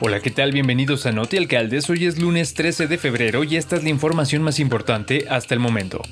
Hola, ¿qué tal? Bienvenidos a Noti Alcaldes. Hoy es lunes 13 de febrero y esta es la información más importante hasta el momento.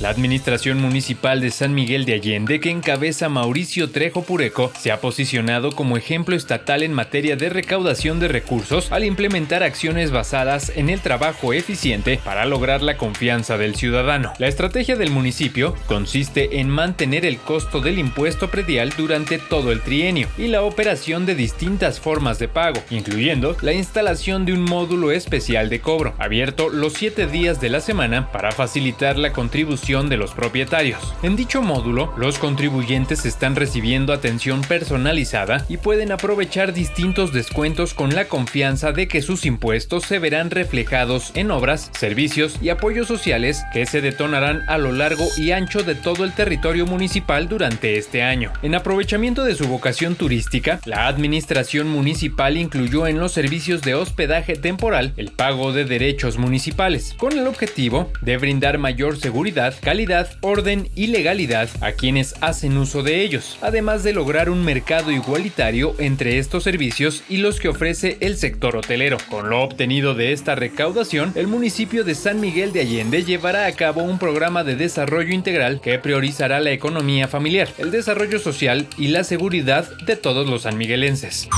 La Administración Municipal de San Miguel de Allende, que encabeza Mauricio Trejo Pureco, se ha posicionado como ejemplo estatal en materia de recaudación de recursos al implementar acciones basadas en el trabajo eficiente para lograr la confianza del ciudadano. La estrategia del municipio consiste en mantener el costo del impuesto predial durante todo el trienio y la operación de distintas formas de pago, incluyendo la instalación de un módulo especial de cobro, abierto los siete días de la semana para facilitar la contribución de los propietarios. En dicho módulo, los contribuyentes están recibiendo atención personalizada y pueden aprovechar distintos descuentos con la confianza de que sus impuestos se verán reflejados en obras, servicios y apoyos sociales que se detonarán a lo largo y ancho de todo el territorio municipal durante este año. En aprovechamiento de su vocación turística, la administración municipal incluyó en los servicios de hospedaje temporal el pago de derechos municipales, con el objetivo de brindar mayor seguridad calidad, orden y legalidad a quienes hacen uso de ellos, además de lograr un mercado igualitario entre estos servicios y los que ofrece el sector hotelero. Con lo obtenido de esta recaudación, el municipio de San Miguel de Allende llevará a cabo un programa de desarrollo integral que priorizará la economía familiar, el desarrollo social y la seguridad de todos los sanmiguelenses.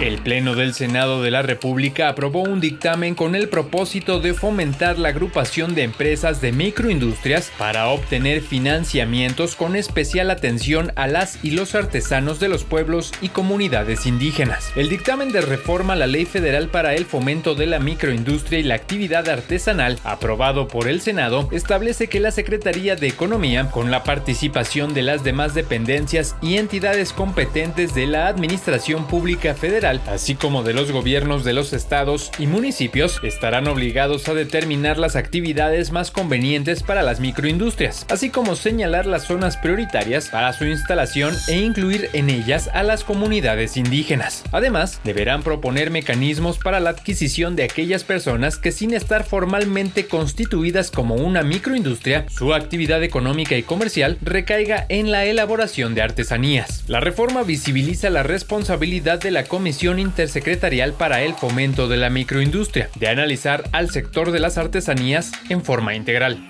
El Pleno del Senado de la República aprobó un dictamen con el propósito de fomentar la agrupación de empresas de microindustrias para obtener financiamientos con especial atención a las y los artesanos de los pueblos y comunidades indígenas. El dictamen de reforma a la Ley Federal para el Fomento de la Microindustria y la Actividad Artesanal, aprobado por el Senado, establece que la Secretaría de Economía, con la participación de las demás dependencias y entidades competentes de la Administración Pública Federal, así como de los gobiernos de los estados y municipios, estarán obligados a determinar las actividades más convenientes para las microindustrias, así como señalar las zonas prioritarias para su instalación e incluir en ellas a las comunidades indígenas. Además, deberán proponer mecanismos para la adquisición de aquellas personas que sin estar formalmente constituidas como una microindustria, su actividad económica y comercial recaiga en la elaboración de artesanías. La reforma visibiliza la responsabilidad de la Comisión Intersecretarial para el Fomento de la Microindustria, de analizar al sector de las artesanías en forma integral.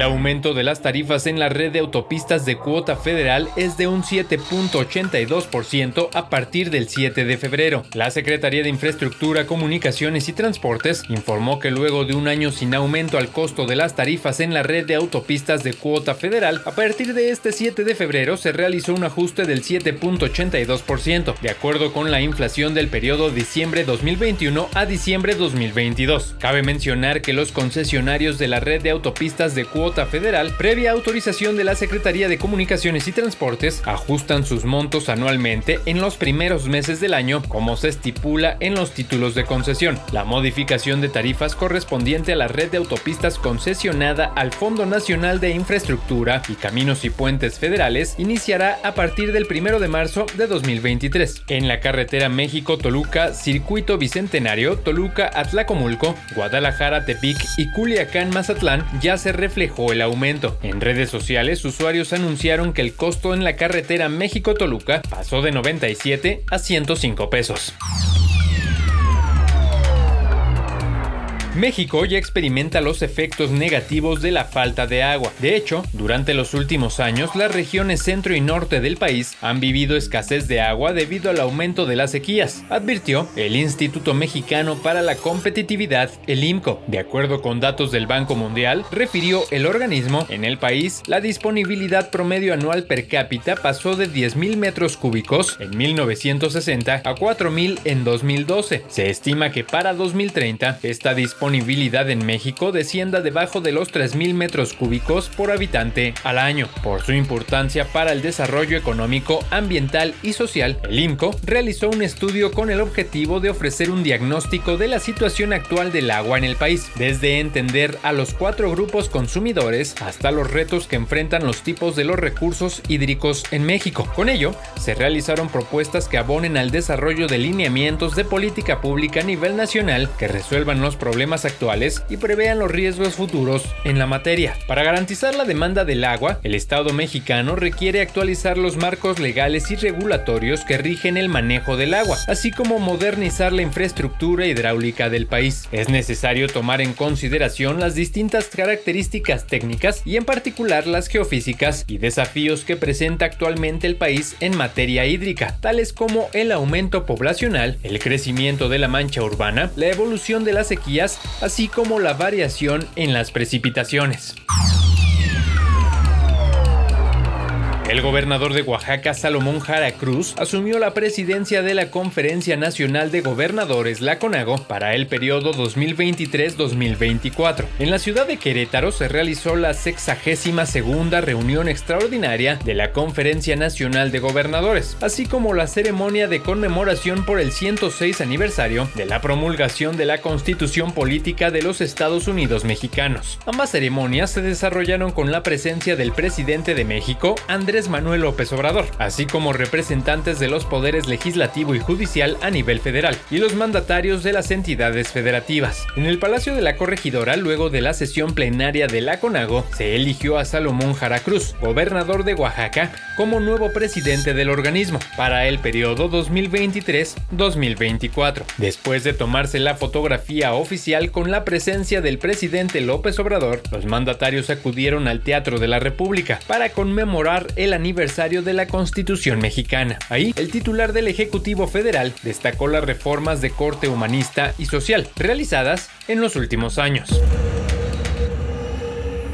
El aumento de las tarifas en la red de autopistas de cuota federal es de un 7.82% a partir del 7 de febrero. La Secretaría de Infraestructura, Comunicaciones y Transportes informó que luego de un año sin aumento al costo de las tarifas en la red de autopistas de cuota federal, a partir de este 7 de febrero se realizó un ajuste del 7.82%, de acuerdo con la inflación del periodo diciembre 2021 a diciembre 2022. Cabe mencionar que los concesionarios de la red de autopistas de cuota federal, previa autorización de la Secretaría de Comunicaciones y Transportes, ajustan sus montos anualmente en los primeros meses del año, como se estipula en los títulos de concesión. La modificación de tarifas correspondiente a la red de autopistas concesionada al Fondo Nacional de Infraestructura y Caminos y Puentes Federales iniciará a partir del 1 de marzo de 2023. En la carretera México-Toluca, Circuito Bicentenario, Toluca-Atlacomulco, Guadalajara-Tepic y Culiacán-Mazatlán ya se el aumento. En redes sociales, usuarios anunciaron que el costo en la carretera México-Toluca pasó de 97 a 105 pesos. México ya experimenta los efectos negativos de la falta de agua. De hecho, durante los últimos años, las regiones centro y norte del país han vivido escasez de agua debido al aumento de las sequías, advirtió el Instituto Mexicano para la Competitividad, el IMCO. De acuerdo con datos del Banco Mundial, refirió el organismo, en el país, la disponibilidad promedio anual per cápita pasó de 10.000 metros cúbicos en 1960 a 4.000 en 2012. Se estima que para 2030 esta disponibilidad disponibilidad en México descienda debajo de los 3.000 metros cúbicos por habitante al año. Por su importancia para el desarrollo económico, ambiental y social, el IMCO realizó un estudio con el objetivo de ofrecer un diagnóstico de la situación actual del agua en el país, desde entender a los cuatro grupos consumidores hasta los retos que enfrentan los tipos de los recursos hídricos en México. Con ello, se realizaron propuestas que abonen al desarrollo de lineamientos de política pública a nivel nacional que resuelvan los problemas actuales y prevean los riesgos futuros en la materia. Para garantizar la demanda del agua, el Estado mexicano requiere actualizar los marcos legales y regulatorios que rigen el manejo del agua, así como modernizar la infraestructura hidráulica del país. Es necesario tomar en consideración las distintas características técnicas y en particular las geofísicas y desafíos que presenta actualmente el país en materia hídrica, tales como el aumento poblacional, el crecimiento de la mancha urbana, la evolución de las sequías, así como la variación en las precipitaciones. El gobernador de Oaxaca, Salomón Jara Cruz, asumió la presidencia de la Conferencia Nacional de Gobernadores, la CONAGO, para el periodo 2023-2024. En la ciudad de Querétaro se realizó la 62 segunda reunión extraordinaria de la Conferencia Nacional de Gobernadores, así como la ceremonia de conmemoración por el 106 aniversario de la promulgación de la Constitución Política de los Estados Unidos Mexicanos. Ambas ceremonias se desarrollaron con la presencia del presidente de México, Andrés Manuel López Obrador, así como representantes de los poderes legislativo y judicial a nivel federal y los mandatarios de las entidades federativas. En el Palacio de la Corregidora, luego de la sesión plenaria de la CONAGO, se eligió a Salomón Jara Cruz, gobernador de Oaxaca, como nuevo presidente del organismo para el periodo 2023-2024. Después de tomarse la fotografía oficial con la presencia del presidente López Obrador, los mandatarios acudieron al Teatro de la República para conmemorar el aniversario de la Constitución mexicana. Ahí, el titular del Ejecutivo Federal destacó las reformas de corte humanista y social realizadas en los últimos años.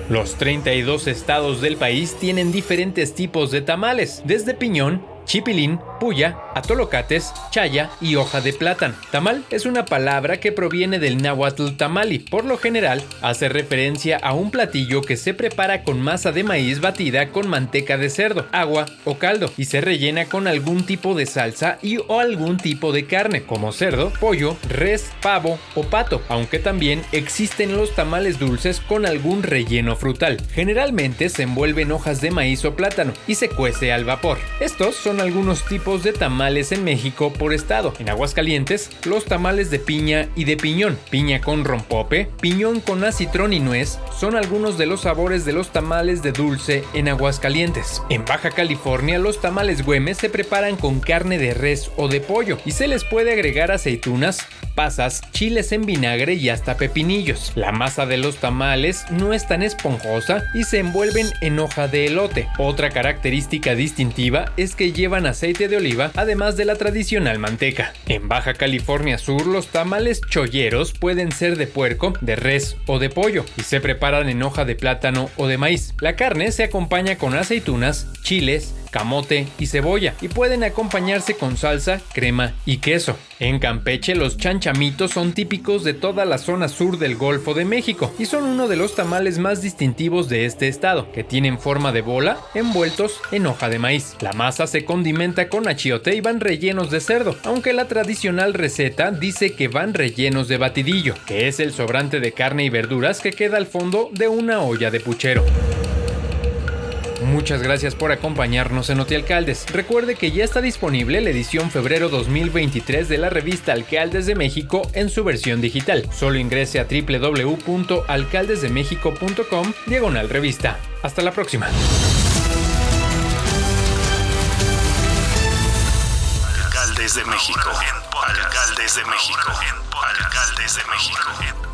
Los 32 estados del país tienen diferentes tipos de tamales, desde piñón, chipilín, puya, atolocates, chaya y hoja de plátano. Tamal es una palabra que proviene del náhuatl tamali. Por lo general, hace referencia a un platillo que se prepara con masa de maíz batida con manteca de cerdo, agua o caldo y se rellena con algún tipo de salsa y o algún tipo de carne, como cerdo, pollo, res, pavo o pato, aunque también existen los tamales dulces con algún relleno frutal. Generalmente se envuelven hojas de maíz o plátano y se cuece al vapor. Estos son algunos tipos de tamales en México por estado. En Aguascalientes, los tamales de piña y de piñón, piña con rompope, piñón con acitrón y nuez, son algunos de los sabores de los tamales de dulce en Aguascalientes. En Baja California, los tamales güemes se preparan con carne de res o de pollo y se les puede agregar aceitunas, pasas, chiles en vinagre y hasta pepinillos. La masa de los tamales no es tan esponjosa y se envuelven en hoja de elote. Otra característica distintiva es que llevan aceite de oliva además de la tradicional manteca. En Baja California Sur los tamales cholleros pueden ser de puerco, de res o de pollo y se preparan en hoja de plátano o de maíz. La carne se acompaña con aceitunas, chiles, camote y cebolla y pueden acompañarse con salsa, crema y queso. En Campeche los chanchamitos son típicos de toda la zona sur del Golfo de México y son uno de los tamales más distintivos de este estado, que tienen forma de bola envueltos en hoja de maíz. La masa se condimenta con achiote y van rellenos de cerdo, aunque la tradicional receta dice que van rellenos de batidillo, que es el sobrante de carne y verduras que queda al fondo de una olla de puchero. Muchas gracias por acompañarnos en Alcaldes. Recuerde que ya está disponible la edición febrero 2023 de la revista Alcaldes de México en su versión digital. Solo ingrese a www.alcaldesdemexico.com diagonal revista. Hasta la próxima. Alcaldes de México. Alcaldes de México. Alcaldes de México.